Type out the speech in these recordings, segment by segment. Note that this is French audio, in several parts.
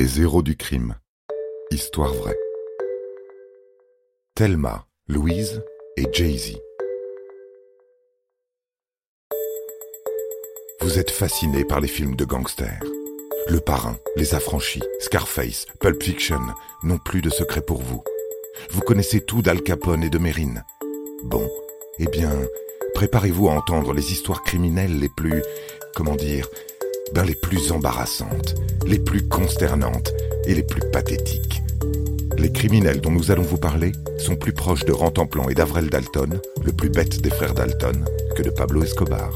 Les héros du crime. Histoire vraie. Thelma, Louise et Jay-Z. Vous êtes fasciné par les films de gangsters. Le Parrain, Les Affranchis, Scarface, Pulp Fiction n'ont plus de secret pour vous. Vous connaissez tout d'Al Capone et de Mérine. Bon, eh bien, préparez-vous à entendre les histoires criminelles les plus, comment dire, les plus embarrassantes, les plus consternantes et les plus pathétiques. Les criminels dont nous allons vous parler sont plus proches de Rantanplan et d'Avrel Dalton, le plus bête des frères Dalton, que de Pablo Escobar.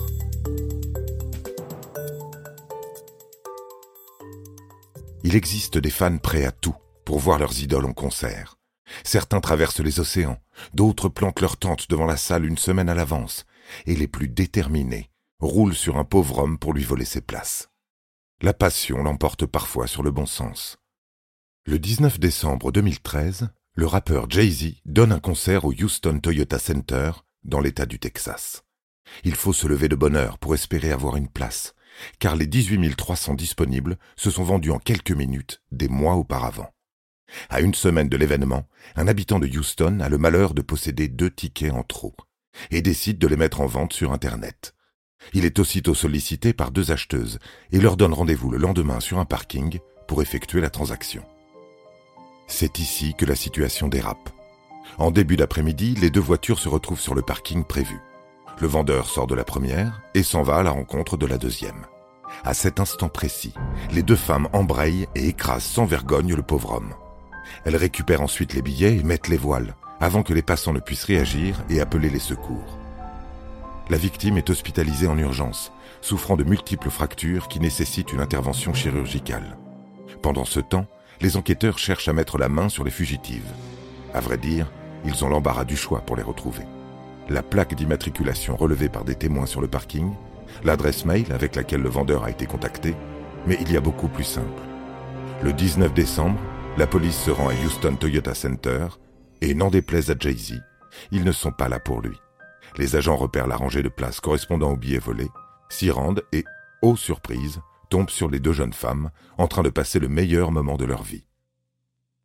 Il existe des fans prêts à tout pour voir leurs idoles en concert. Certains traversent les océans, d'autres plantent leur tente devant la salle une semaine à l'avance, et les plus déterminés roulent sur un pauvre homme pour lui voler ses places. La passion l'emporte parfois sur le bon sens. Le 19 décembre 2013, le rappeur Jay-Z donne un concert au Houston Toyota Center dans l'État du Texas. Il faut se lever de bonne heure pour espérer avoir une place, car les 18 300 disponibles se sont vendus en quelques minutes des mois auparavant. À une semaine de l'événement, un habitant de Houston a le malheur de posséder deux tickets en trop et décide de les mettre en vente sur Internet. Il est aussitôt sollicité par deux acheteuses et leur donne rendez-vous le lendemain sur un parking pour effectuer la transaction. C'est ici que la situation dérape. En début d'après-midi, les deux voitures se retrouvent sur le parking prévu. Le vendeur sort de la première et s'en va à la rencontre de la deuxième. À cet instant précis, les deux femmes embrayent et écrasent sans vergogne le pauvre homme. Elles récupèrent ensuite les billets et mettent les voiles, avant que les passants ne puissent réagir et appeler les secours. La victime est hospitalisée en urgence, souffrant de multiples fractures qui nécessitent une intervention chirurgicale. Pendant ce temps, les enquêteurs cherchent à mettre la main sur les fugitives. À vrai dire, ils ont l'embarras du choix pour les retrouver. La plaque d'immatriculation relevée par des témoins sur le parking, l'adresse mail avec laquelle le vendeur a été contacté, mais il y a beaucoup plus simple. Le 19 décembre, la police se rend à Houston Toyota Center et n'en déplaise à Jay-Z, ils ne sont pas là pour lui. Les agents repèrent la rangée de places correspondant au billet volé, s'y rendent et, ô surprise, tombent sur les deux jeunes femmes en train de passer le meilleur moment de leur vie.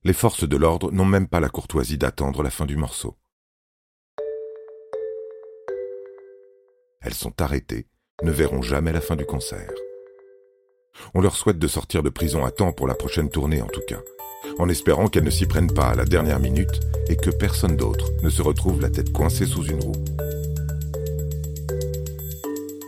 Les forces de l'ordre n'ont même pas la courtoisie d'attendre la fin du morceau. Elles sont arrêtées, ne verront jamais la fin du concert. On leur souhaite de sortir de prison à temps pour la prochaine tournée en tout cas, en espérant qu'elles ne s'y prennent pas à la dernière minute et que personne d'autre ne se retrouve la tête coincée sous une roue.